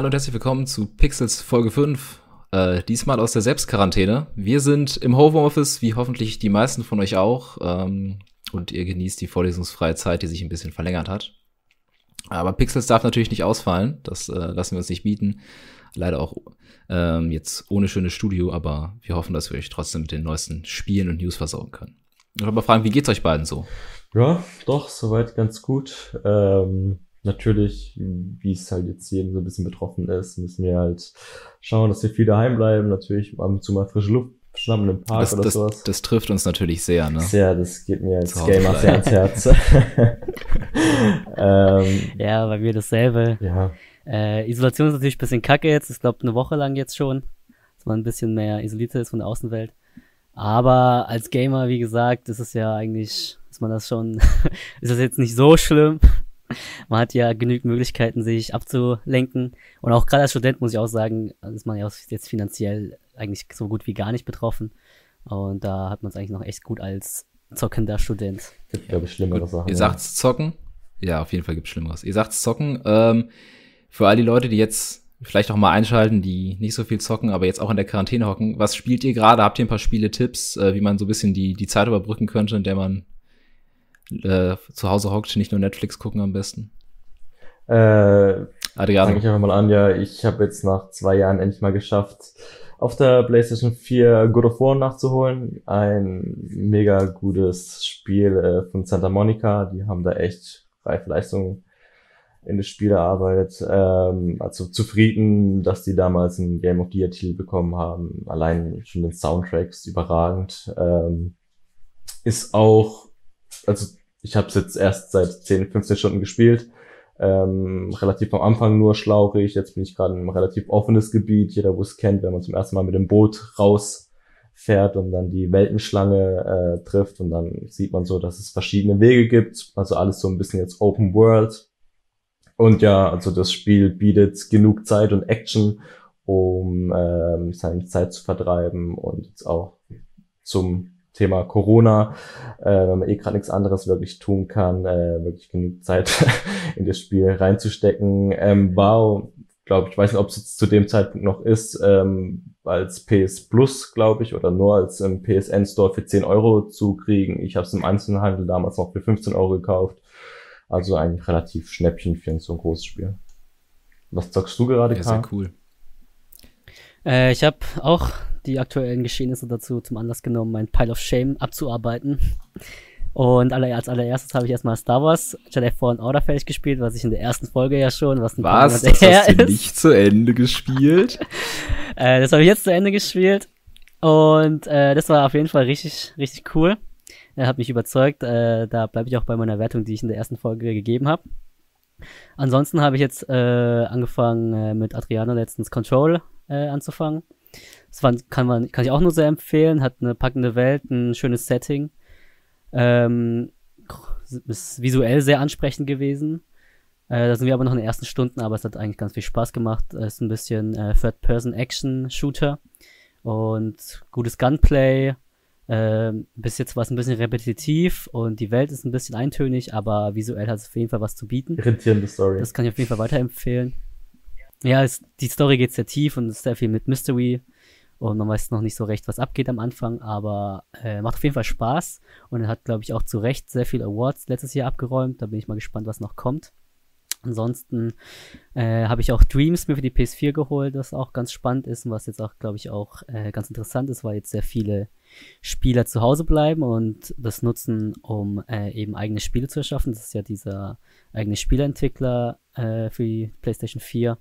Hallo und herzlich willkommen zu Pixels Folge 5. Äh, diesmal aus der Selbstquarantäne. Wir sind im Homeoffice, wie hoffentlich die meisten von euch auch. Ähm, und ihr genießt die vorlesungsfreie Zeit, die sich ein bisschen verlängert hat. Aber Pixels darf natürlich nicht ausfallen. Das äh, lassen wir uns nicht bieten. Leider auch ähm, jetzt ohne schönes Studio, aber wir hoffen, dass wir euch trotzdem mit den neuesten Spielen und News versorgen können. Ich wollte mal fragen, wie geht's euch beiden so? Ja, doch, soweit ganz gut. Ähm, natürlich, wie es halt jetzt jedem so ein bisschen betroffen ist, müssen wir halt schauen, dass wir viel daheim bleiben. Natürlich ab und zu mal frische Luft schnappen im Park das, oder das, sowas. Das trifft uns natürlich sehr, ne? Sehr, das geht mir als Gamer sehr ans Herz. ähm, Ja, bei mir dasselbe. ja, Äh, Isolation ist natürlich ein bisschen kacke jetzt. Ich glaube, eine Woche lang jetzt schon. Dass man ein bisschen mehr isolierter ist von der Außenwelt. Aber als Gamer, wie gesagt, ist es ja eigentlich, ist man das schon, ist das jetzt nicht so schlimm. Man hat ja genügend Möglichkeiten, sich abzulenken. Und auch gerade als Student muss ich auch sagen, ist man ja auch jetzt finanziell eigentlich so gut wie gar nicht betroffen. Und da hat man es eigentlich noch echt gut als zockender Student. gibt, glaube ich, schlimmere Sachen. Ihr ja. sagt's zocken? Ja, auf jeden Fall gibt's Schlimmeres. Ihr sagt's zocken. Ähm, für all die Leute, die jetzt vielleicht auch mal einschalten, die nicht so viel zocken, aber jetzt auch in der Quarantäne hocken, was spielt ihr gerade? Habt ihr ein paar Spiele-Tipps, äh, wie man so ein bisschen die, die Zeit überbrücken könnte, in der man äh, zu Hause hockt, nicht nur Netflix gucken am besten? Äh, Adriano. Fange ich einfach mal an, ja, ich habe jetzt nach zwei Jahren endlich mal geschafft, auf der PlayStation 4 God of War nachzuholen. Ein mega gutes Spiel äh, von Santa Monica. Die haben da echt reife Leistungen in das Spiel erarbeitet. Ähm, also zufrieden, dass die damals ein Game of the Year Titel bekommen haben. Allein schon den Soundtracks überragend. Ähm, ist auch, also ich habe es jetzt erst seit 10, 15 Stunden gespielt ähm, relativ am Anfang nur schlauchig. Jetzt bin ich gerade in einem relativ offenes Gebiet. Jeder, wo es kennt, wenn man zum ersten Mal mit dem Boot rausfährt und dann die Weltenschlange äh, trifft und dann sieht man so, dass es verschiedene Wege gibt. Also alles so ein bisschen jetzt Open World. Und ja, also das Spiel bietet genug Zeit und Action, um ähm, seine Zeit zu vertreiben und jetzt auch zum Thema Corona, äh, wenn man eh gerade nichts anderes wirklich tun kann, äh, wirklich genug Zeit in das Spiel reinzustecken. Ähm, war, glaube ich, weiß nicht, ob es jetzt zu dem Zeitpunkt noch ist, ähm, als PS Plus, glaube ich, oder nur als im PSN Store für 10 Euro zu kriegen. Ich habe es im Einzelhandel damals noch für 15 Euro gekauft. Also eigentlich relativ Schnäppchen für so ein großes Spiel. Was zockst du gerade, Ja, sehr Karl? cool. Äh, ich habe auch die aktuellen Geschehnisse dazu zum Anlass genommen, mein Pile of Shame abzuarbeiten. Und als allererstes habe ich erstmal Star Wars Jedi Fallen Order fertig gespielt, was ich in der ersten Folge ja schon, was ein Was? Das hast du ist. nicht zu Ende gespielt? Äh, das habe ich jetzt zu Ende gespielt. Und äh, das war auf jeden Fall richtig, richtig cool. Er hat mich überzeugt. Äh, da bleibe ich auch bei meiner Wertung, die ich in der ersten Folge gegeben habe. Ansonsten habe ich jetzt äh, angefangen äh, mit Adriano letztens Control äh, anzufangen. Das war, kann man, kann ich auch nur sehr empfehlen. Hat eine packende Welt, ein schönes Setting. Ähm, ist visuell sehr ansprechend gewesen. Äh, da sind wir aber noch in den ersten Stunden, aber es hat eigentlich ganz viel Spaß gemacht. Es ist ein bisschen äh, Third-Person-Action-Shooter und gutes Gunplay. Ähm, bis jetzt war es ein bisschen repetitiv und die Welt ist ein bisschen eintönig, aber visuell hat es auf jeden Fall was zu bieten. Irritierende Story. Das kann ich auf jeden Fall weiterempfehlen. Ja, es, die Story geht sehr tief und ist sehr viel mit Mystery. Und man weiß noch nicht so recht, was abgeht am Anfang, aber äh, macht auf jeden Fall Spaß. Und er hat, glaube ich, auch zu Recht sehr viele Awards letztes Jahr abgeräumt. Da bin ich mal gespannt, was noch kommt. Ansonsten äh, habe ich auch Dreams mir für die PS4 geholt, was auch ganz spannend ist und was jetzt auch, glaube ich, auch äh, ganz interessant ist, weil jetzt sehr viele Spieler zu Hause bleiben und das nutzen, um äh, eben eigene Spiele zu erschaffen. Das ist ja dieser eigene Spieleentwickler äh, für die PlayStation 4.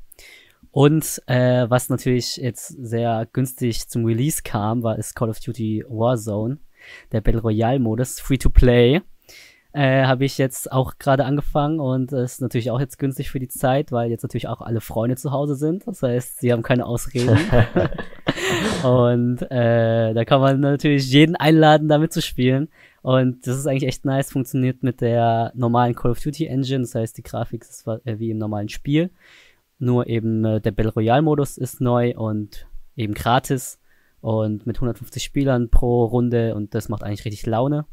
Und äh, was natürlich jetzt sehr günstig zum Release kam, war ist Call of Duty Warzone, der Battle Royale Modus, Free to Play. Äh, habe ich jetzt auch gerade angefangen und das ist natürlich auch jetzt günstig für die Zeit, weil jetzt natürlich auch alle Freunde zu Hause sind. Das heißt, sie haben keine Ausreden. und äh, da kann man natürlich jeden einladen, da mitzuspielen. Und das ist eigentlich echt nice, funktioniert mit der normalen Call of Duty Engine. Das heißt, die Grafik ist äh, wie im normalen Spiel. Nur eben äh, der Battle Royale Modus ist neu und eben gratis und mit 150 Spielern pro Runde und das macht eigentlich richtig Laune.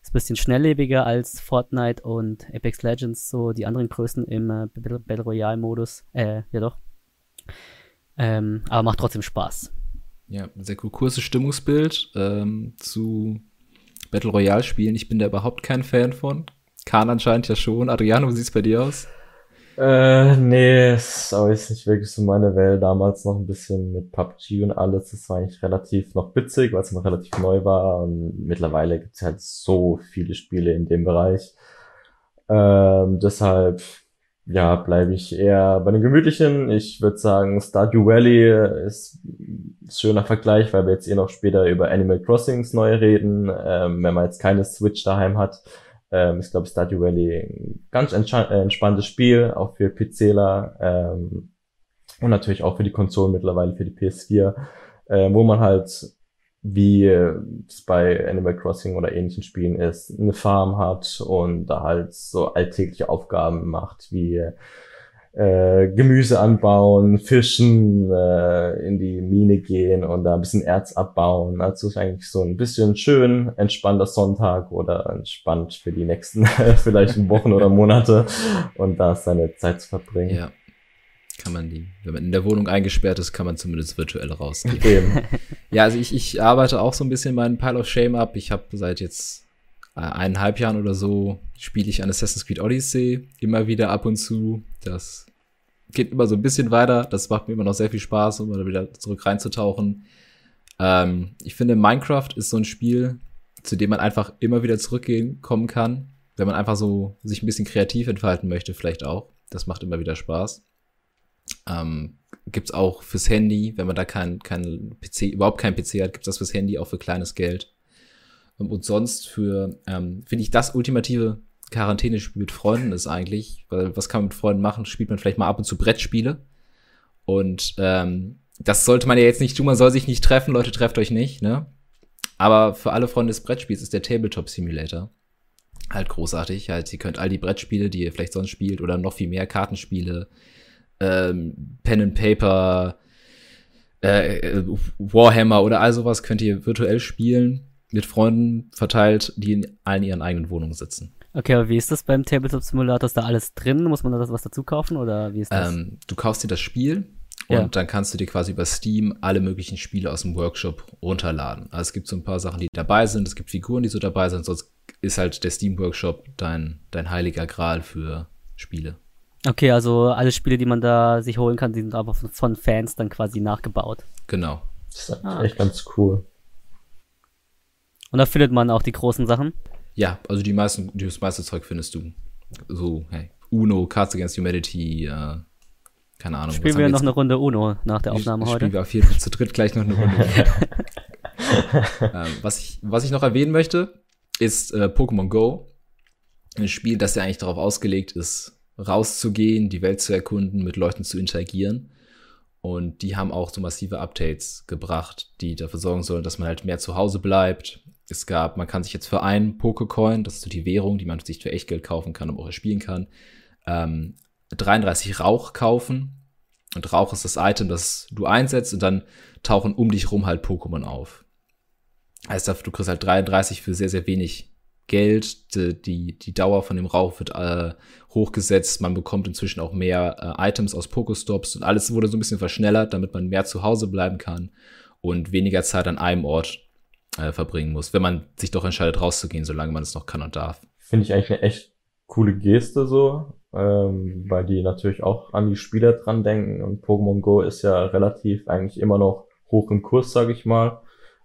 Ist ein bisschen schnelllebiger als Fortnite und Apex Legends, so die anderen Größen im äh, Battle Royale Modus. Äh, ja doch. Ähm, aber macht trotzdem Spaß. Ja, sehr cool. Kurzes Stimmungsbild ähm, zu Battle Royale Spielen. Ich bin da überhaupt kein Fan von. Kahn anscheinend ja schon. Adriano, wie sieht's bei dir aus? Äh, nee, ist aber ist nicht wirklich so meine Welt. Damals noch ein bisschen mit PUBG und alles. Das war eigentlich relativ noch witzig, weil es noch relativ neu war. Und mittlerweile gibt es halt so viele Spiele in dem Bereich. Ähm, deshalb, ja, bleibe ich eher bei den gemütlichen. Ich würde sagen, Stardew Valley ist ein schöner Vergleich, weil wir jetzt eh noch später über Animal Crossings neu reden. Ähm, wenn man jetzt keine Switch daheim hat, ähm, ist, glaube ich, Stardew Valley ganz äh, entspanntes Spiel, auch für PCler ähm, und natürlich auch für die Konsolen mittlerweile, für die PS4, äh, wo man halt, wie es bei Animal Crossing oder ähnlichen Spielen ist, eine Farm hat und da halt so alltägliche Aufgaben macht, wie äh, Gemüse anbauen, fischen, äh, in die Mine gehen und da ein bisschen Erz abbauen. Also ist eigentlich so ein bisschen schön, entspannter Sonntag oder entspannt für die nächsten vielleicht Wochen oder Monate und da seine Zeit zu verbringen. Ja. Kann man die, wenn man in der Wohnung eingesperrt ist, kann man zumindest virtuell rausgehen. Eben. ja, also ich, ich arbeite auch so ein bisschen meinen Pile of Shame ab. Ich habe seit jetzt äh, eineinhalb Jahren oder so spiele ich an Assassin's Creed Odyssey immer wieder ab und zu. Das geht immer so ein bisschen weiter. Das macht mir immer noch sehr viel Spaß, um wieder zurück reinzutauchen. Ähm, ich finde, Minecraft ist so ein Spiel, zu dem man einfach immer wieder zurückgehen kommen kann, wenn man einfach so sich ein bisschen kreativ entfalten möchte, vielleicht auch. Das macht immer wieder Spaß. Ähm, gibt's auch fürs Handy, wenn man da kein, kein PC, überhaupt kein PC hat, gibt's das fürs Handy auch für kleines Geld. Und sonst für, ähm, finde ich, das ultimative Quarantäne-Spiel mit Freunden ist eigentlich, weil was kann man mit Freunden machen? Spielt man vielleicht mal ab und zu Brettspiele. Und ähm, das sollte man ja jetzt nicht tun, man soll sich nicht treffen, Leute, trefft euch nicht, ne? Aber für alle Freunde des Brettspiels ist der Tabletop Simulator halt großartig. Halt, ihr könnt all die Brettspiele, die ihr vielleicht sonst spielt, oder noch viel mehr Kartenspiele, ähm, Pen and Paper, äh, Warhammer oder all sowas könnt ihr virtuell spielen mit Freunden verteilt, die in allen ihren eigenen Wohnungen sitzen. Okay, aber wie ist das beim Tabletop Simulator? Ist da alles drin? Muss man da was dazu kaufen oder wie ist das? Ähm, du kaufst dir das Spiel und ja. dann kannst du dir quasi über Steam alle möglichen Spiele aus dem Workshop runterladen. Also es gibt so ein paar Sachen, die dabei sind, es gibt Figuren, die so dabei sind, sonst ist halt der Steam Workshop dein, dein heiliger Gral für Spiele. Okay, also alle Spiele, die man da sich holen kann, die sind aber von Fans dann quasi nachgebaut. Genau. Das ist ah. echt ganz cool. Und da findet man auch die großen Sachen? Ja, also die meisten, das meiste Zeug findest du. So, hey, Uno, Cards Against Humanity, äh, keine Ahnung. Spielen wir noch eine Runde Uno nach der Aufnahme ich, heute? Spielen wir auf jeden Fall zu dritt gleich noch eine Runde. ähm, was, ich, was ich noch erwähnen möchte, ist äh, Pokémon Go. Ein Spiel, das ja eigentlich darauf ausgelegt ist, rauszugehen, die Welt zu erkunden, mit Leuten zu interagieren. Und die haben auch so massive Updates gebracht, die dafür sorgen sollen, dass man halt mehr zu Hause bleibt, es gab, man kann sich jetzt für einen Pokecoin, das ist so die Währung, die man sich für Echtgeld kaufen kann und auch erspielen kann, ähm, 33 Rauch kaufen. Und Rauch ist das Item, das du einsetzt und dann tauchen um dich rum halt Pokémon auf. Heißt, du kriegst halt 33 für sehr, sehr wenig Geld. Die, die, die Dauer von dem Rauch wird äh, hochgesetzt. Man bekommt inzwischen auch mehr äh, Items aus Pokestops und alles wurde so ein bisschen verschnellert, damit man mehr zu Hause bleiben kann und weniger Zeit an einem Ort äh, verbringen muss, wenn man sich doch entscheidet, rauszugehen, solange man es noch kann und darf. Finde ich eigentlich eine echt coole Geste so, ähm, weil die natürlich auch an die Spieler dran denken und Pokémon Go ist ja relativ eigentlich immer noch hoch im Kurs, sage ich mal.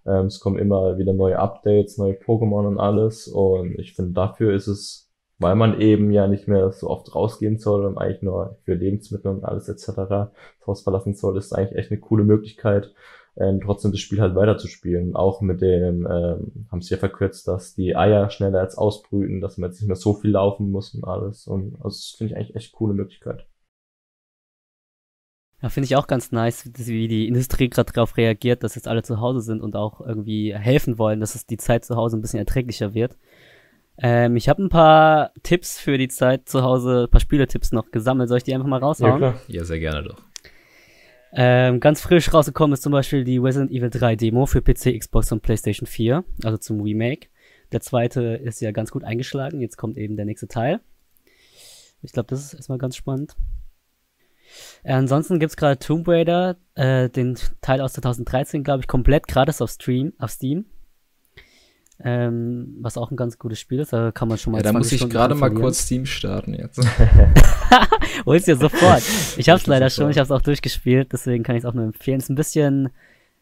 Ähm, es kommen immer wieder neue Updates, neue Pokémon und alles und ich finde dafür ist es, weil man eben ja nicht mehr so oft rausgehen soll und eigentlich nur für Lebensmittel und alles etc. das Haus verlassen soll, ist eigentlich echt eine coole Möglichkeit, ähm, trotzdem das Spiel halt weiterzuspielen. Auch mit dem, ähm, haben sie ja verkürzt, dass die Eier schneller als ausbrüten, dass man jetzt nicht mehr so viel laufen muss und alles. Und also das finde ich eigentlich echt coole Möglichkeit. Ja, finde ich auch ganz nice, wie die Industrie gerade darauf reagiert, dass jetzt alle zu Hause sind und auch irgendwie helfen wollen, dass es die Zeit zu Hause ein bisschen erträglicher wird. Ähm, ich habe ein paar Tipps für die Zeit zu Hause, ein paar Spieletipps noch gesammelt. Soll ich die einfach mal raushauen? Ja, klar. ja sehr gerne doch. Ähm, ganz frisch rausgekommen ist zum Beispiel die Resident Evil 3 Demo für PC, Xbox und PlayStation 4, also zum Remake. Der zweite ist ja ganz gut eingeschlagen, jetzt kommt eben der nächste Teil. Ich glaube, das ist erstmal ganz spannend. Äh, ansonsten gibt's gerade Tomb Raider, äh, den Teil aus 2013, glaube ich, komplett gratis auf Stream, auf Steam. Ähm, was auch ein ganz gutes Spiel ist, da kann man schon mal. Ja, da muss ich gerade mal kurz Steam starten jetzt. Holst dir sofort. Ich hab's leider schon, ich hab's auch durchgespielt, deswegen kann ich es auch nur empfehlen. Ist ein bisschen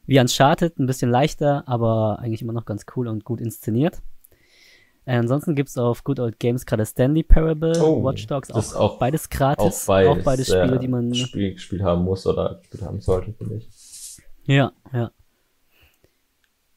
wie Uncharted, ein bisschen leichter, aber eigentlich immer noch ganz cool und gut inszeniert. Äh, ansonsten gibt's auf Good Old Games gerade Stanley Parable, Oh, Watch Dogs, auch, auch- beides gratis. Auch beides, auch beides Spiele, die man. Spiel, gespielt haben muss oder gespielt haben sollte, finde ich. Ja, ja.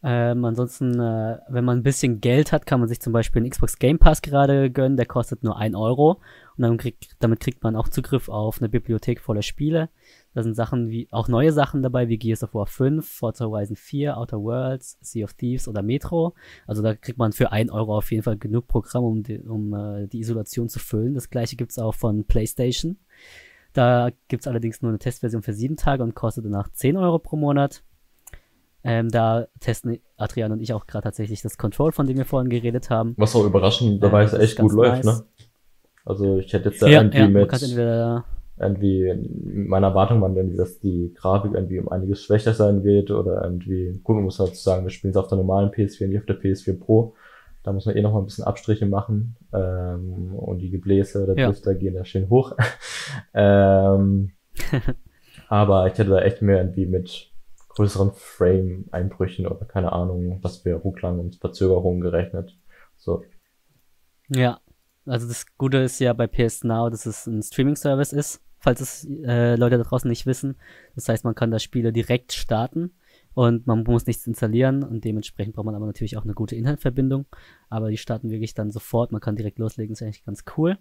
Ähm, ansonsten, äh, wenn man ein bisschen Geld hat, kann man sich zum Beispiel einen Xbox Game Pass gerade gönnen. Der kostet nur 1 Euro. Und dann kriegt, damit kriegt man auch Zugriff auf eine Bibliothek voller Spiele. Da sind Sachen wie, auch neue Sachen dabei, wie Gears of War 5, Forza Horizon 4, Outer Worlds, Sea of Thieves oder Metro. Also da kriegt man für 1 Euro auf jeden Fall genug Programm, um die, um, äh, die Isolation zu füllen. Das gleiche gibt's auch von PlayStation. Da gibt's allerdings nur eine Testversion für 7 Tage und kostet danach 10 Euro pro Monat. Ähm, da testen Adrian und ich auch gerade tatsächlich das Control, von dem wir vorhin geredet haben. Was auch überraschenderweise Äh, das ist echt gut läuft, nice. ne? Also ich hätte jetzt da Ja, irgendwie ja, mit entweder irgendwie meine Erwartung waren irgendwie, dass die Grafik irgendwie um einiges schwächer sein wird oder irgendwie, gut, man muss halt sagen, wir spielen es auf der normalen PS4, nicht auf der PS4 Pro. Da muss man eh noch mal ein bisschen Abstriche machen ähm, und die Gebläse der Ja. Drifter gehen da schön hoch. ähm, aber ich hätte da echt mehr irgendwie mit größeren Frame-Einbrüchen oder keine Ahnung, was für Rucklang und Verzögerungen gerechnet. So, Ja, also das Gute ist ja bei PS Now, dass es ein Streaming-Service ist, falls es äh, Leute da draußen nicht wissen. Das heißt, man kann da Spiele direkt starten und man muss nichts installieren und dementsprechend braucht man aber natürlich auch eine gute Internetverbindung. Aber die starten wirklich dann sofort, man kann direkt loslegen, ist eigentlich ganz cool.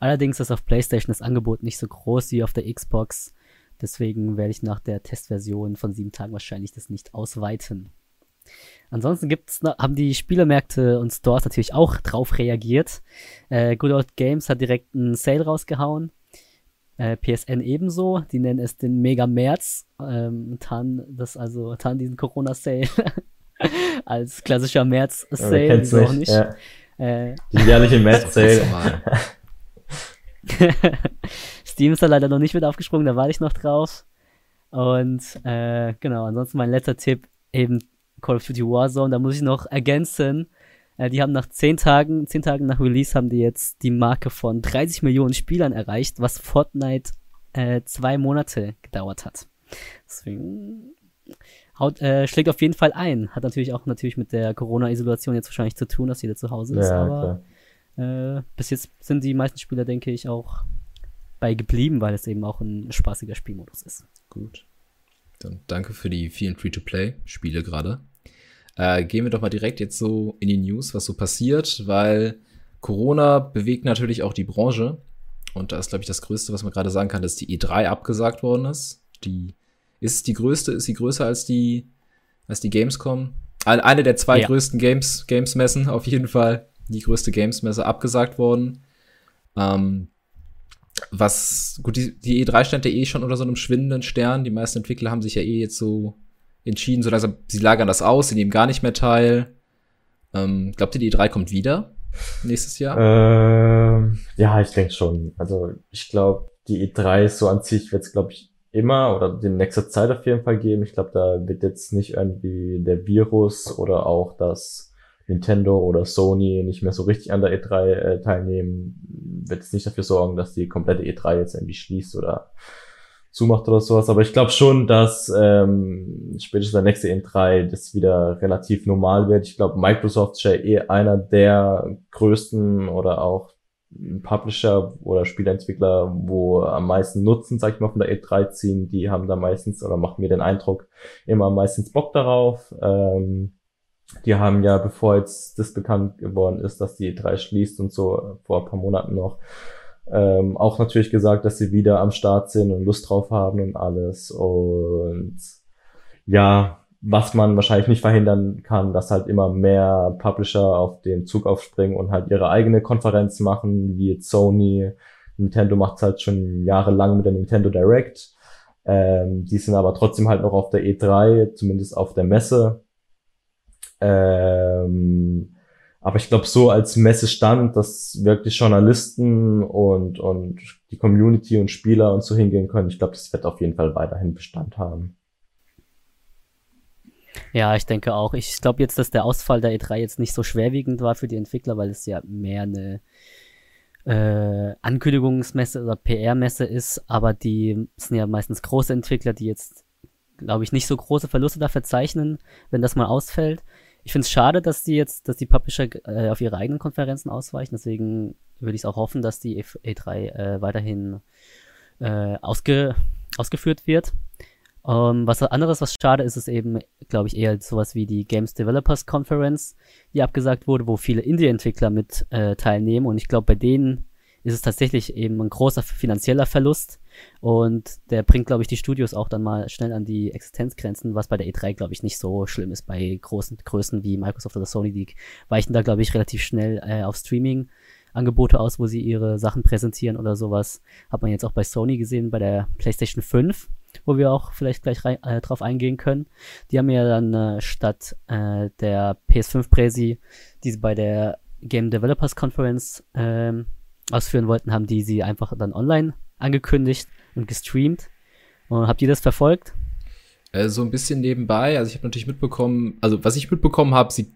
Allerdings ist auf PlayStation das Angebot nicht so groß wie auf der Xbox. Deswegen werde ich nach der Testversion von sieben Tagen wahrscheinlich das nicht ausweiten. Ansonsten gibt's haben die Spielemärkte und Stores natürlich auch drauf reagiert. Äh, Good Old Games hat direkt einen Sale rausgehauen. Äh, PSN ebenso. Die nennen es den Mega März. Ähm, das also, tarnen diesen Corona-Sale als klassischer ja, März-Sale. wieso auch nicht? nicht. Ja, Äh, die jährliche Match Sale. Normal. Steam ist da leider noch nicht mit aufgesprungen, da warte ich noch drauf. Und äh, genau, ansonsten mein letzter Tipp, eben Call of Duty Warzone, da muss ich noch ergänzen. Äh, die haben nach 10 Tagen, 10 Tagen nach Release haben die jetzt die Marke von 30 Millionen Spielern erreicht, was Fortnite äh, zwei Monate gedauert hat. Deswegen haut, äh, schlägt auf jeden Fall ein. Hat natürlich auch natürlich mit der Corona-Isolation jetzt wahrscheinlich zu tun, dass jeder zu Hause ist, Ja, aber äh, bis jetzt sind die meisten Spieler, denke ich, auch bei geblieben, weil es eben auch ein spaßiger Spielmodus ist. Gut. Dann danke für die vielen Free-to-Play-Spiele gerade. Äh, gehen wir doch mal direkt jetzt so in die News, was so passiert, weil Corona bewegt natürlich auch die Branche. Und da ist, glaube ich, das Größte, was man gerade sagen kann, dass die E3 abgesagt worden ist. Die ist die größte, ist sie größer als die, als die Gamescom? Eine der zwei Ja. größten Games, Games-Messen, auf jeden Fall. Die größte Games-Messe abgesagt worden. Ähm, was, gut, die, die E3 stand ja eh schon unter so einem schwindenden Stern. Die meisten Entwickler haben sich ja eh jetzt so entschieden, so langsam, sie lagern das aus, sie nehmen gar nicht mehr teil. Ähm, glaubt ihr, die E3 kommt wieder nächstes Jahr? Ähm, ja, ich denke schon. Also ich glaube, die E3 so an sich wird es, glaube ich, immer oder in nächster Zeit auf jeden Fall geben. Ich glaube, da wird jetzt nicht irgendwie der Virus oder auch das Nintendo oder Sony nicht mehr so richtig an der E3 äh, teilnehmen, wird es nicht dafür sorgen, dass die komplette E3 jetzt irgendwie schließt oder zumacht oder sowas. Aber ich glaube schon, dass ähm, spätestens der nächste E3 das wieder relativ normal wird. Ich glaube, Microsoft ist ja eh einer der größten oder auch Publisher oder Spieleentwickler, wo am meisten Nutzen, sag ich mal, von der E3 ziehen. Die haben da meistens oder machen mir den Eindruck immer meistens Bock darauf. Ähm, die haben ja, bevor jetzt das bekannt geworden ist, dass die E3 schließt und so vor ein paar Monaten noch, ähm, auch natürlich gesagt, dass sie wieder am Start sind und Lust drauf haben und alles. Und ja, was man wahrscheinlich nicht verhindern kann, dass halt immer mehr Publisher auf den Zug aufspringen und halt ihre eigene Konferenz machen, wie jetzt Sony. Nintendo macht's halt schon jahrelang mit der Nintendo Direct. Ähm, die sind aber trotzdem halt noch auf der E3, zumindest auf der Messe. Ähm, Aber ich glaube, so als Messestand, dass wirklich Journalisten und, und die Community und Spieler und so hingehen können, ich glaube, das wird auf jeden Fall weiterhin Bestand haben. Ja, ich denke auch. Ich glaube jetzt, dass der Ausfall der E3 jetzt nicht so schwerwiegend war für die Entwickler, weil es ja mehr eine äh, Ankündigungsmesse oder PR-Messe ist, aber die sind ja meistens große Entwickler, die jetzt, glaube ich, nicht so große Verluste da verzeichnen, wenn das mal ausfällt. Ich finde es schade, dass die jetzt, dass die Publisher äh, auf ihre eigenen Konferenzen ausweichen, deswegen würde ich auch hoffen, dass die E3 äh, weiterhin äh, ausge ausgeführt wird. Um, ähm, was anderes, was schade ist, ist eben, glaube ich, eher sowas wie die Games Developers Conference, die abgesagt wurde, wo viele Indie-Entwickler mit äh, teilnehmen. Und ich glaube, bei denen ist es tatsächlich eben ein großer finanzieller Verlust. Und der bringt, glaube ich, die Studios auch dann mal schnell an die Existenzgrenzen, was bei der E3, glaube ich, nicht so schlimm ist. Bei großen Größen wie Microsoft oder Sony, die weichen da, glaube ich, relativ schnell äh, auf Streaming. Angebote aus, wo sie ihre Sachen präsentieren oder sowas. Hat man jetzt auch bei Sony gesehen, bei der PlayStation 5 wo wir auch vielleicht gleich rein, äh, drauf eingehen können. Die haben ja dann äh, statt äh, der PS5-Präsi, die sie bei der Game Developers Conference ähm, ausführen wollten, haben die sie einfach dann online angekündigt und gestreamt. Und habt ihr das verfolgt? Äh, so ein bisschen nebenbei. Also ich habe natürlich mitbekommen, also was ich mitbekommen habe, sie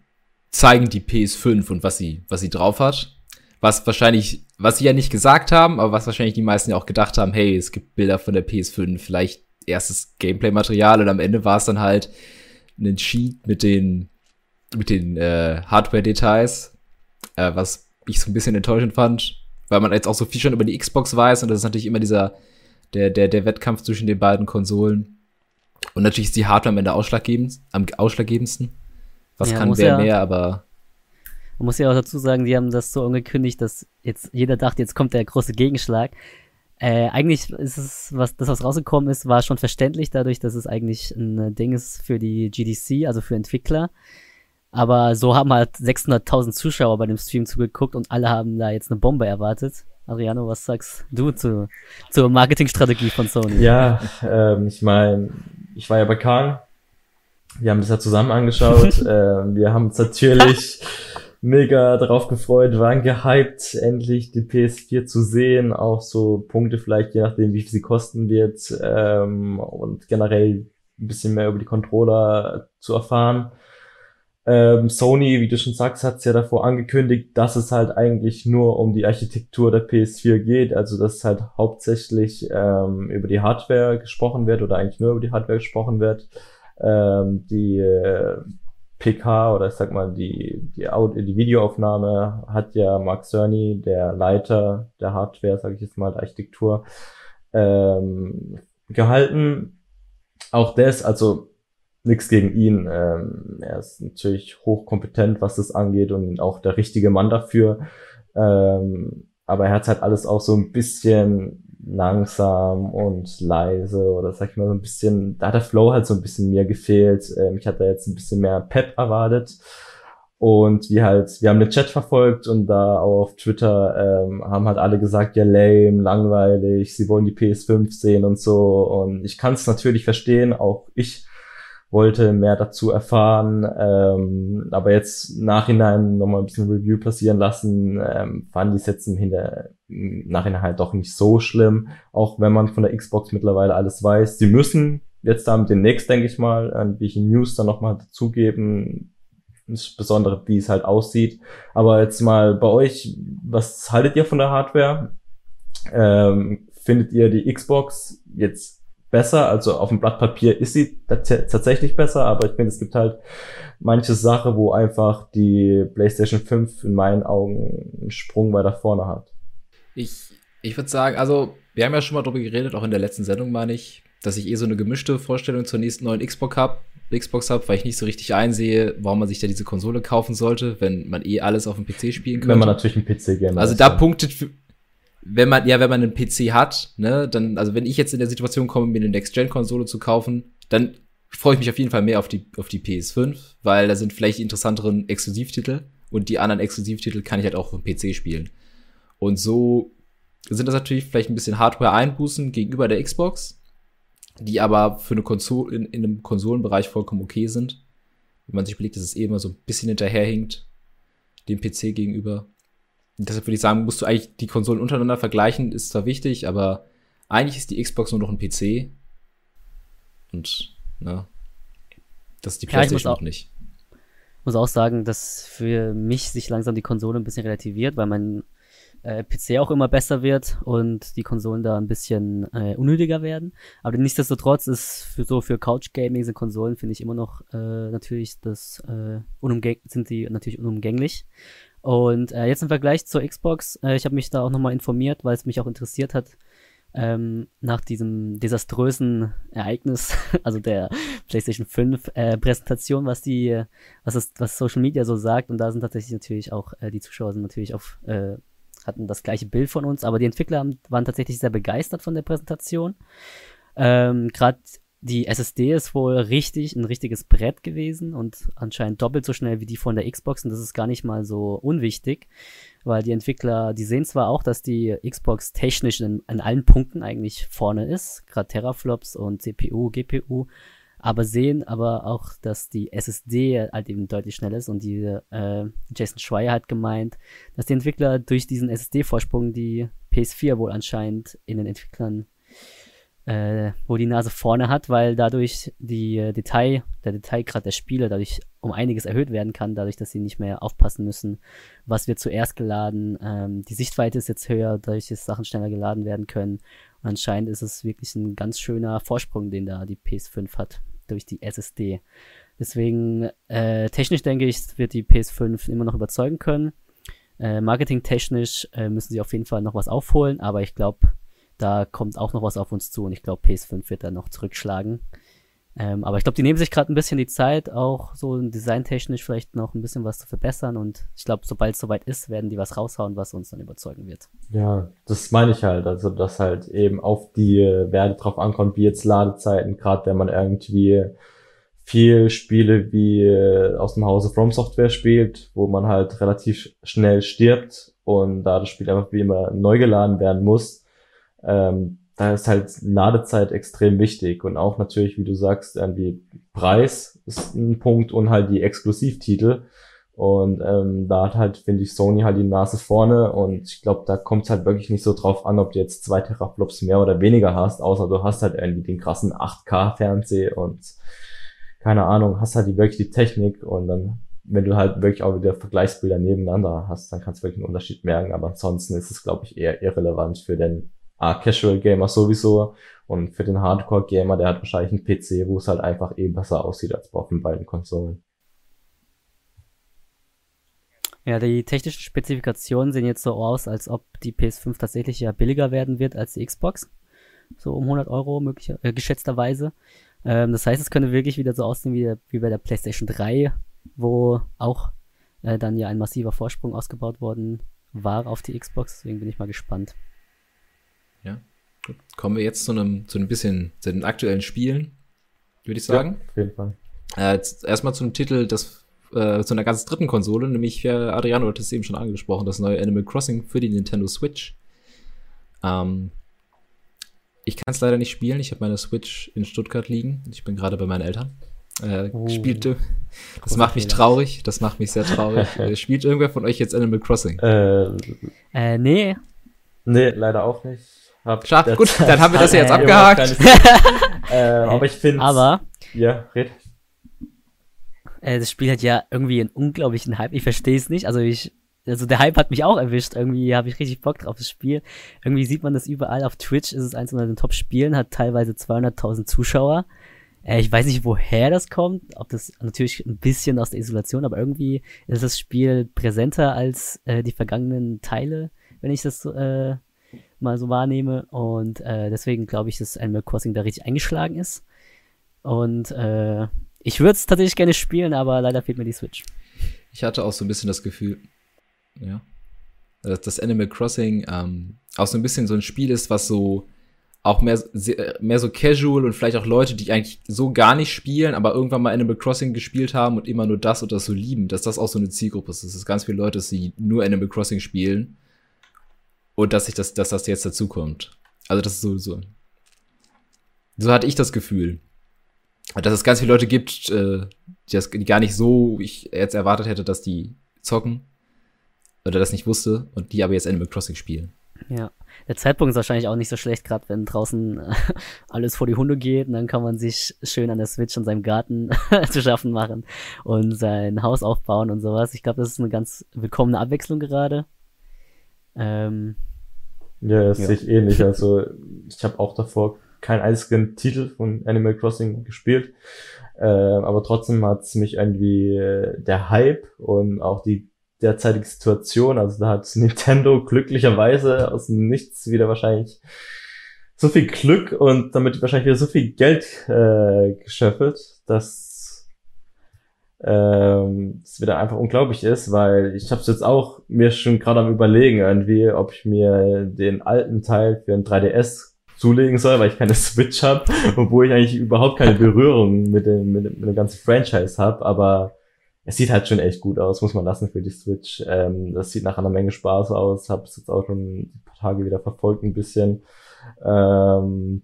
zeigen die PS5 und was sie, was sie drauf hat. Was wahrscheinlich, was sie ja nicht gesagt haben, aber was wahrscheinlich die meisten ja auch gedacht haben, hey, es gibt Bilder von der PS5, vielleicht erstes Gameplay-Material und am Ende war es dann halt ein Sheet mit den, mit den äh, Hardware-Details, äh, was ich so ein bisschen enttäuschend fand, weil man jetzt auch so viel schon über die Xbox weiß und das ist natürlich immer dieser, der, der, der Wettkampf zwischen den beiden Konsolen. Und natürlich ist die Hardware am Ende ausschlaggebend, am ausschlaggebendsten. Was ja, kann wer ja, mehr, aber. Man muss ja auch dazu sagen, die haben das so angekündigt, dass jetzt jeder dachte, jetzt kommt der große Gegenschlag. Äh, eigentlich ist es, was das, was rausgekommen ist, war schon verständlich, dadurch, dass es eigentlich ein Ding ist für die GDC, also für Entwickler. Aber so haben halt 600.000 Zuschauer bei dem Stream zugeguckt und alle haben da jetzt eine Bombe erwartet. Adriano, was sagst du zu, zur Marketingstrategie von Sony? Ja, ähm, ich meine, ich war ja bei Kahn. Wir haben das ja zusammen angeschaut. ähm, wir haben es natürlich mega drauf gefreut, waren gehypt, endlich die PS4 zu sehen. Auch so Punkte vielleicht, je nachdem, wie viel sie kosten wird. Ähm, und generell ein bisschen mehr über die Controller zu erfahren. Ähm, Sony, wie du schon sagst, hat es ja davor angekündigt, dass es halt eigentlich nur um die Architektur der PS4 geht, also dass halt hauptsächlich ähm, über die Hardware gesprochen wird oder eigentlich nur über die Hardware gesprochen wird. Ähm, die äh, PK oder ich sag mal die, die, Audio, die Videoaufnahme hat ja Mark Cerny, der Leiter der Hardware, sage ich jetzt mal, der Architektur, ähm, gehalten. Auch das, also nichts gegen ihn. Ähm, er ist natürlich hochkompetent, was das angeht und auch der richtige Mann dafür. Ähm, aber er hat halt alles auch so ein bisschen langsam und leise oder sag ich mal so ein bisschen, da hat der Flow halt so ein bisschen mir gefehlt. Ähm, ich hatte jetzt ein bisschen mehr Pep erwartet. Und wir halt, wir haben den Chat verfolgt und da auch auf Twitter ähm, haben halt alle gesagt, ja lame, langweilig, sie wollen die PS5 sehen und so. Und ich kann es natürlich verstehen, auch ich wollte mehr dazu erfahren, ähm, aber jetzt nachhinein nochmal ein bisschen Review passieren lassen, ähm, fand ich es jetzt im, Hinter im Nachhinein halt doch nicht so schlimm, auch wenn man von der Xbox mittlerweile alles weiß. Sie müssen jetzt damit demnächst, denke ich mal, irgendwelche News dann nochmal dazugeben, insbesondere wie es halt aussieht. Aber jetzt mal bei euch, was haltet ihr von der Hardware? Ähm, findet ihr die Xbox jetzt besser. Also auf dem Blatt Papier ist sie tatsächlich besser, aber ich finde, es gibt halt manche Sache, wo einfach die PlayStation 5 in meinen Augen einen Sprung weiter vorne hat. Ich, ich würde sagen, also wir haben ja schon mal drüber geredet, auch in der letzten Sendung meine ich, dass ich eh so eine gemischte Vorstellung zur nächsten neuen Xbox habe, Xbox habe, weil ich nicht so richtig einsehe, warum man sich da diese Konsole kaufen sollte, wenn man eh alles auf dem PC spielen könnte. Wenn man natürlich einen PC-Gamer Also da punktet für, wenn man, ja, wenn man einen PC hat, ne, dann, also wenn ich jetzt in der Situation komme, mir eine Next-Gen-Konsole zu kaufen, dann freue ich mich auf jeden Fall mehr auf die, auf die PS5, weil da sind vielleicht interessanteren Exklusivtitel und die anderen Exklusivtitel kann ich halt auch auf dem PC spielen. Und so sind das natürlich vielleicht ein bisschen Hardware-Einbußen gegenüber der Xbox, die aber für eine Konsole in, in, einem Konsolenbereich vollkommen okay sind. Wenn man sich überlegt, dass es eh immer so ein bisschen hinterherhinkt, dem PC gegenüber. Deshalb würde ich sagen, musst du eigentlich die Konsolen untereinander vergleichen, ist zwar wichtig, aber eigentlich ist die Xbox nur noch ein PC. Und, ne, das ist die PlayStation ja, auch nicht. Ich muss auch sagen, dass für mich sich langsam die Konsole ein bisschen relativiert, weil mein äh, PC auch immer besser wird und die Konsolen da ein bisschen äh, unnötiger werden. Aber nichtsdestotrotz ist für so für Couch Gaming sind Konsolen finde ich immer noch äh, natürlich das äh, unumgäng sind die natürlich unumgänglich. Und äh, jetzt im Vergleich zur Xbox, äh, ich habe mich da auch nochmal informiert, weil es mich auch interessiert hat, ähm, nach diesem desaströsen Ereignis, also der PlayStation 5 äh, Präsentation, was die, was das, was Social Media so sagt. Und da sind tatsächlich natürlich auch, äh, die Zuschauer sind natürlich auf äh, hatten das gleiche Bild von uns, aber die Entwickler waren tatsächlich sehr begeistert von der Präsentation. Ähm, Gerade die SSD ist wohl richtig, ein richtiges Brett gewesen und anscheinend doppelt so schnell wie die von der Xbox und das ist gar nicht mal so unwichtig, weil die Entwickler, die sehen zwar auch, dass die Xbox technisch in, in allen Punkten eigentlich vorne ist, gerade Teraflops und CPU, GPU, aber sehen aber auch, dass die SSD halt eben deutlich schneller ist und die äh, Jason Schreier hat gemeint, dass die Entwickler durch diesen SSD-Vorsprung die PS4 wohl anscheinend in den Entwicklern äh, wo die Nase vorne hat, weil dadurch die äh, Detail, der Detailgrad der Spiele dadurch um einiges erhöht werden kann, dadurch, dass sie nicht mehr aufpassen müssen, was wird zuerst geladen. Ähm, die Sichtweite ist jetzt höher, dadurch, dass Sachen schneller geladen werden können. Und anscheinend ist es wirklich ein ganz schöner Vorsprung, den da die PS5 hat durch die SSD. Deswegen, äh, technisch denke ich, wird die PS5 immer noch überzeugen können. Äh, marketingtechnisch äh, müssen sie auf jeden Fall noch was aufholen, aber ich glaube, da kommt auch noch was auf uns zu und ich glaube, PS5 wird da noch zurückschlagen. Ähm, aber ich glaube, die nehmen sich gerade ein bisschen die Zeit, auch so designtechnisch vielleicht noch ein bisschen was zu verbessern. Und ich glaube, sobald es soweit ist, werden die was raushauen, was uns dann überzeugen wird. Ja, das meine ich halt. Also, dass halt eben auf die Werte drauf ankommt, wie jetzt Ladezeiten, gerade wenn man irgendwie viel Spiele wie äh, aus dem Hause From Software spielt, wo man halt relativ schnell stirbt und da das Spiel einfach wie immer neu geladen werden muss. Ähm, da ist halt Ladezeit extrem wichtig und auch natürlich, wie du sagst, irgendwie Preis ist ein Punkt und halt die Exklusivtitel. Und ähm, da hat halt, finde ich, Sony halt die Nase vorne und ich glaube, da kommt es halt wirklich nicht so drauf an, ob du jetzt zwei Teraflops mehr oder weniger hast, außer du hast halt irgendwie den krassen 8K-Fernseher und keine Ahnung, hast halt wirklich die Technik und dann, wenn du halt wirklich auch wieder Vergleichsbilder nebeneinander hast, dann kannst du wirklich einen Unterschied merken, aber ansonsten ist es, glaube ich, eher irrelevant für den ah, Casual Gamer sowieso und für den Hardcore Gamer, der hat wahrscheinlich einen PC, wo es halt einfach eben besser aussieht als auf den beiden Konsolen. Ja, die technischen Spezifikationen sehen jetzt so aus, als ob die PS5 tatsächlich ja billiger werden wird als die Xbox. So um 100 Euro möglicher, äh, geschätzterweise. Ähm, das heißt, es könnte wirklich wieder so aussehen wie, wie bei der PlayStation 3, wo auch äh, dann ja ein massiver Vorsprung ausgebaut worden war auf die Xbox. Deswegen bin ich mal gespannt. Ja. Gut. Kommen wir jetzt zu einem, zu einem bisschen, zu den aktuellen Spielen, würde ich sagen. Ja, auf jeden Fall. Äh, erstmal zum Titel, das äh, zu einer ganz dritten Konsole, nämlich äh, Adriano hat es eben schon angesprochen, das neue Animal Crossing für die Nintendo Switch. Ähm, ich kann es leider nicht spielen. Ich habe meine Switch in Stuttgart liegen. Ich bin gerade bei meinen Eltern. Äh, oh. spielte. Das macht mich traurig. Das macht mich sehr traurig. äh, spielt irgendwer von euch jetzt Animal Crossing? Äh, äh nee. Nee, leider auch nicht. Hab Schade, gut, dann haben wir das ja jetzt abgehakt. äh, aber ich finde. Aber. Ja, red. Äh, das Spiel hat ja irgendwie einen unglaublichen Hype. Ich verstehe es nicht. Also ich. Also der Hype hat mich auch erwischt. Irgendwie habe ich richtig Bock drauf, das Spiel. Irgendwie sieht man das überall. Auf Twitch ist es eins von den Top-Spielen, hat teilweise 200.000 Zuschauer. Äh, ich weiß nicht, woher das kommt. Ob das natürlich ein bisschen aus der Isolation, aber irgendwie ist das Spiel präsenter als äh, die vergangenen Teile, wenn ich das äh, mal so wahrnehme. Und äh, deswegen glaube ich, dass Animal Crossing da richtig eingeschlagen ist. Und äh, ich würde es tatsächlich gerne spielen, aber leider fehlt mir die Switch. Ich hatte auch so ein bisschen das Gefühl, ja, dass Animal Crossing ähm, auch so ein bisschen so ein Spiel ist, was so auch mehr, mehr so casual und vielleicht auch Leute, die eigentlich so gar nicht spielen, aber irgendwann mal Animal Crossing gespielt haben und immer nur das oder das so lieben, dass das auch so eine Zielgruppe ist. Das ist ganz viele Leute, die nur Animal Crossing spielen und dass ich das, dass das jetzt dazu kommt. Also das ist so, so. So hatte ich das Gefühl. Dass es ganz viele Leute gibt, äh, die das gar nicht so ich jetzt erwartet hätte, dass die zocken. oder das nicht wusste und die aber jetzt Animal Crossing spielen. Ja, der Zeitpunkt ist wahrscheinlich auch nicht so schlecht, gerade wenn draußen äh, alles vor die Hunde geht und dann kann man sich schön an der Switch in seinem Garten zu schaffen machen und sein Haus aufbauen und sowas. Ich glaube, das ist eine ganz willkommene Abwechslung gerade. Ähm, ja, das ja. sehe ich ähnlich. Also ich habe auch davor keinen einzigen Titel von Animal Crossing gespielt. Äh, aber trotzdem hat es mich irgendwie äh, der Hype und auch die derzeitige Situation, also da hat Nintendo glücklicherweise aus Nichts wieder wahrscheinlich so viel Glück und damit wahrscheinlich wieder so viel Geld äh, geschöpft, dass ähm, es wieder einfach unglaublich ist, weil ich habe es jetzt auch mir schon gerade am überlegen irgendwie, ob ich mir den alten Teil für ein 3DS zulegen soll, weil ich keine Switch habe, obwohl ich eigentlich überhaupt keine Berührung mit dem, mit mit dem ganzen Franchise habe, aber es sieht halt schon echt gut aus, muss man lassen für die Switch. Ähm, das sieht nach einer Menge Spaß aus, habe es jetzt auch schon ein paar Tage wieder verfolgt ein bisschen. Ähm,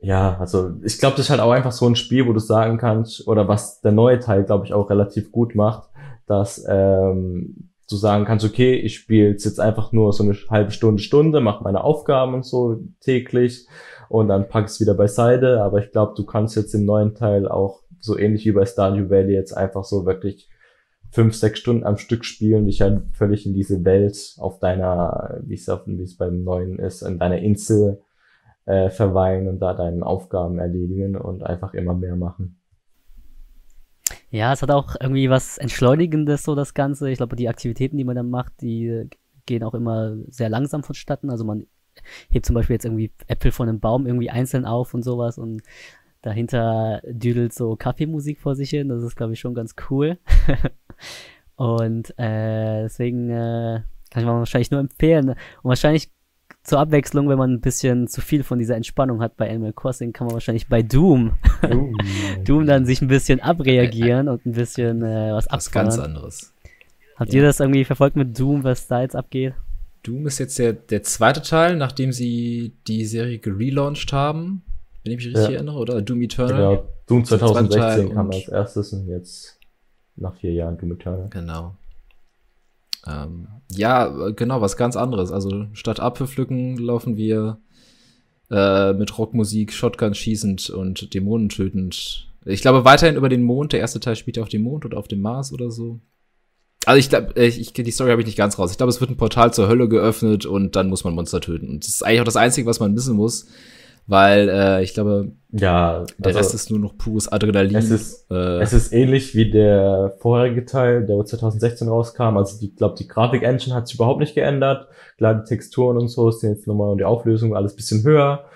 ja, also ich glaube, das ist halt auch einfach so ein Spiel, wo du sagen kannst, oder was der neue Teil, glaube ich, auch relativ gut macht, dass ähm, du sagen kannst, okay, ich spiele jetzt einfach nur so eine halbe Stunde, Stunde, mache meine Aufgaben und so täglich und dann pack es wieder beiseite. Aber ich glaube, du kannst jetzt im neuen Teil auch so ähnlich wie bei Stardew Valley jetzt einfach so wirklich fünf, sechs Stunden am Stück spielen, dich halt völlig in diese Welt auf deiner, wie es beim neuen ist, in deiner Insel äh, verweilen und da deine Aufgaben erledigen und einfach immer mehr machen. Ja, es hat auch irgendwie was Entschleunigendes, so das Ganze. Ich glaube, die Aktivitäten, die man dann macht, die gehen auch immer sehr langsam vonstatten. Also man hebt zum Beispiel jetzt irgendwie Äpfel von einem Baum irgendwie einzeln auf und sowas und dahinter düdelt so Kaffeemusik vor sich hin. Das ist, glaube ich, schon ganz cool. und äh, deswegen äh, kann ich man wahrscheinlich nur empfehlen. Und wahrscheinlich zur Abwechslung, wenn man ein bisschen zu viel von dieser Entspannung hat bei Animal Crossing, kann man wahrscheinlich bei Doom, uh. Doom dann sich ein bisschen abreagieren und ein bisschen äh, was abfahren. Was ganz anderes. Habt ja. ihr das irgendwie verfolgt mit Doom, was da jetzt abgeht? Doom ist jetzt der, der zweite Teil, nachdem sie die Serie gelauncht haben, wenn ich mich richtig ja. erinnere, oder? Doom Eternal. Genau, Doom 2016 kam als erstes und jetzt nach vier Jahren Doom Eternal. Genau. Ähm, ja, genau, was ganz anderes. Also statt Apfel pflücken laufen wir äh, mit Rockmusik, Shotgun schießend und Dämonen tötend. Ich glaube weiterhin über den Mond. Der erste Teil spielt ja auf dem Mond oder auf dem Mars oder so. Also ich glaube, ich, ich, die Story habe ich nicht ganz raus. Ich glaube, es wird ein Portal zur Hölle geöffnet und dann muss man Monster töten. Und das ist eigentlich auch das Einzige, was man wissen muss weil äh, ich glaube, ja, der also, Rest ist nur noch pures Adrenalin. Es ist, äh, es ist ähnlich wie der vorherige Teil, der 2016 rauskam. Also ich glaube, die Grafik-Engine hat sich überhaupt nicht geändert. Klar, die Texturen und so sind jetzt nochmal und die Auflösung alles bisschen höher.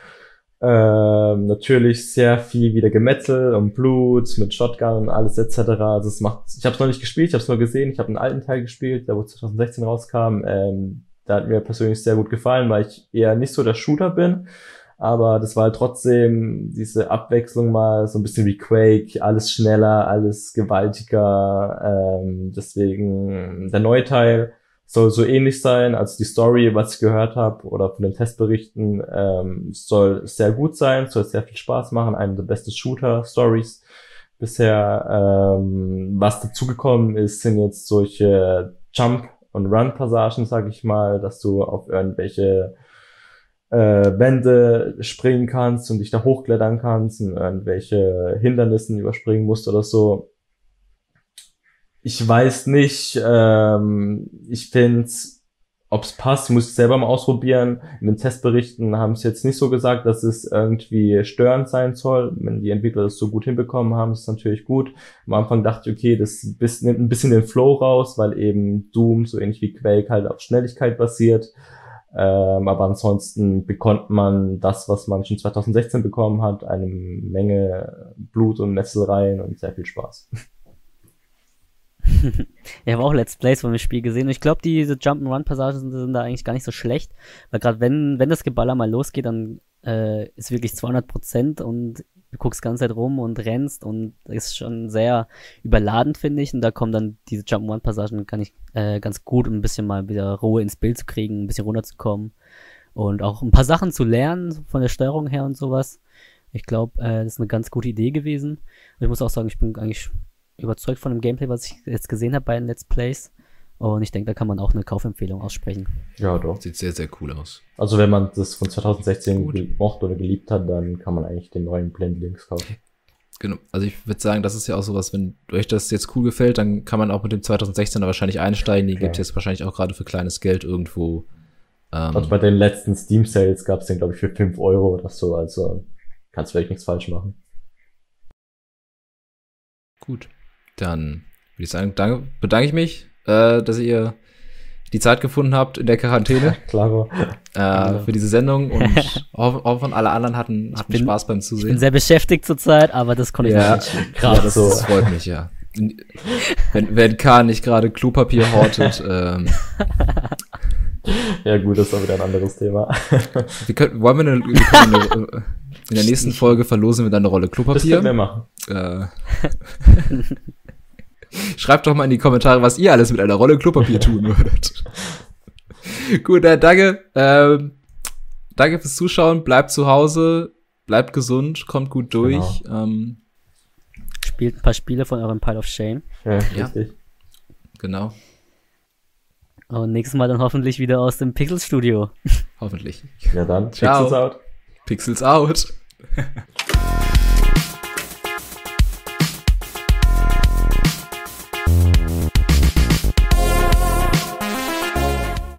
Ähm, natürlich sehr viel wieder Gemetzel und Blut mit Shotgun und alles etc. Also es macht, ich habe es noch nicht gespielt, ich habe es nur gesehen. Ich habe einen alten Teil gespielt, der wo 2016 rauskam. Ähm, der hat mir persönlich sehr gut gefallen, weil ich eher nicht so der Shooter bin aber das war halt trotzdem diese Abwechslung mal so ein bisschen wie Quake, alles schneller, alles gewaltiger. Ähm, deswegen der neue Teil soll so ähnlich sein als die Story, was ich gehört habe oder von den Testberichten, ähm, soll sehr gut sein, soll sehr viel Spaß machen, eine der besten Shooter-Stories bisher. Ähm, was dazugekommen ist, sind jetzt solche Jump- und Run-Passagen, sag ich mal, dass du auf irgendwelche äh, Wände springen kannst und dich da hochklettern kannst und irgendwelche Hindernissen überspringen musst oder so. Ich weiß nicht, ähm, ich finde, ob es passt, muss ich selber mal ausprobieren. In den Testberichten haben sie jetzt nicht so gesagt, dass es irgendwie störend sein soll. Wenn die Entwickler das so gut hinbekommen haben, ist natürlich gut. Am Anfang dachte ich, okay, das nimmt ein bisschen den Flow raus, weil eben Doom so ähnlich wie Quake halt auf Schnelligkeit basiert. Ähm, aber ansonsten bekommt man das, was man schon 2016 bekommen hat, eine Menge Blut und Nesselreihen und sehr viel Spaß. ich habe auch Let's Plays von dem Spiel gesehen und ich glaube, diese Jump'n'Run-Passagen sind, sind, da eigentlich gar nicht so schlecht, weil gerade wenn, wenn das Geballer mal losgeht, dann äh, ist wirklich 200 Prozent und du guckst ganz Zeit rum und rennst und ist schon sehr überladend, finde ich. Und da kommen dann diese Jump-One-Passagen kann ich äh, ganz gut, um ein bisschen mal wieder Ruhe ins Bild zu kriegen, ein bisschen runterzukommen und auch ein paar Sachen zu lernen von der Steuerung her und sowas. Ich glaube, äh, das ist eine ganz gute Idee gewesen. Und ich muss auch sagen, ich bin eigentlich überzeugt von dem Gameplay, was ich jetzt gesehen habe bei den Let's Plays. Und ich denke, da kann man auch eine Kaufempfehlung aussprechen. Ja, doch. Sieht sehr, sehr cool aus. Also wenn man das von 2016 Gut. gemocht oder geliebt hat, dann kann man eigentlich den neuen Blend Links kaufen. Genau. Also ich würde sagen, das ist ja auch sowas, wenn euch das jetzt cool gefällt, dann kann man auch mit dem 2016er wahrscheinlich einsteigen. Die Klar. gibt es jetzt wahrscheinlich auch gerade für kleines Geld irgendwo. Ähm, Also bei den letzten Steam Sales gab es den, glaube ich, für 5 Euro oder so. Also kannst du wirklich nichts falsch machen. Gut. Dann würde ich sagen, danke, bedanke ich mich, äh, dass ihr die Zeit gefunden habt in der Quarantäne Klaro. äh, für diese Sendung und hoffe, hoffe, alle anderen hatten, hatten bin- Spaß beim Ich bin Zusehen. sehr beschäftigt zurzeit, aber das konnte ich Ja, nicht entscheiden. ja das, so. das freut mich, ja. Wenn, wenn K nicht gerade Klopapier hortet, ähm, Ja gut, das ist auch wieder ein anderes Thema. wir können, wollen wir, eine, wir können eine, äh, in der nächsten Folge verlosen wir dann eine Rolle Das können wir Klopapier. machen. Äh, schreibt doch mal in die Kommentare, was ihr alles mit einer Rolle Klopapier tun würdet. Gut, äh, danke. Ähm, danke fürs Zuschauen. Bleibt zu Hause. Bleibt gesund. Kommt gut durch. Ähm, Spielt ein paar Spiele von eurem Pile of Shame. Ja, Ja. richtig. genau. Und nächstes Mal dann hoffentlich wieder aus dem Pixel Studio. Hoffentlich. Ja dann, Ciao. Pixels out. Pixels out.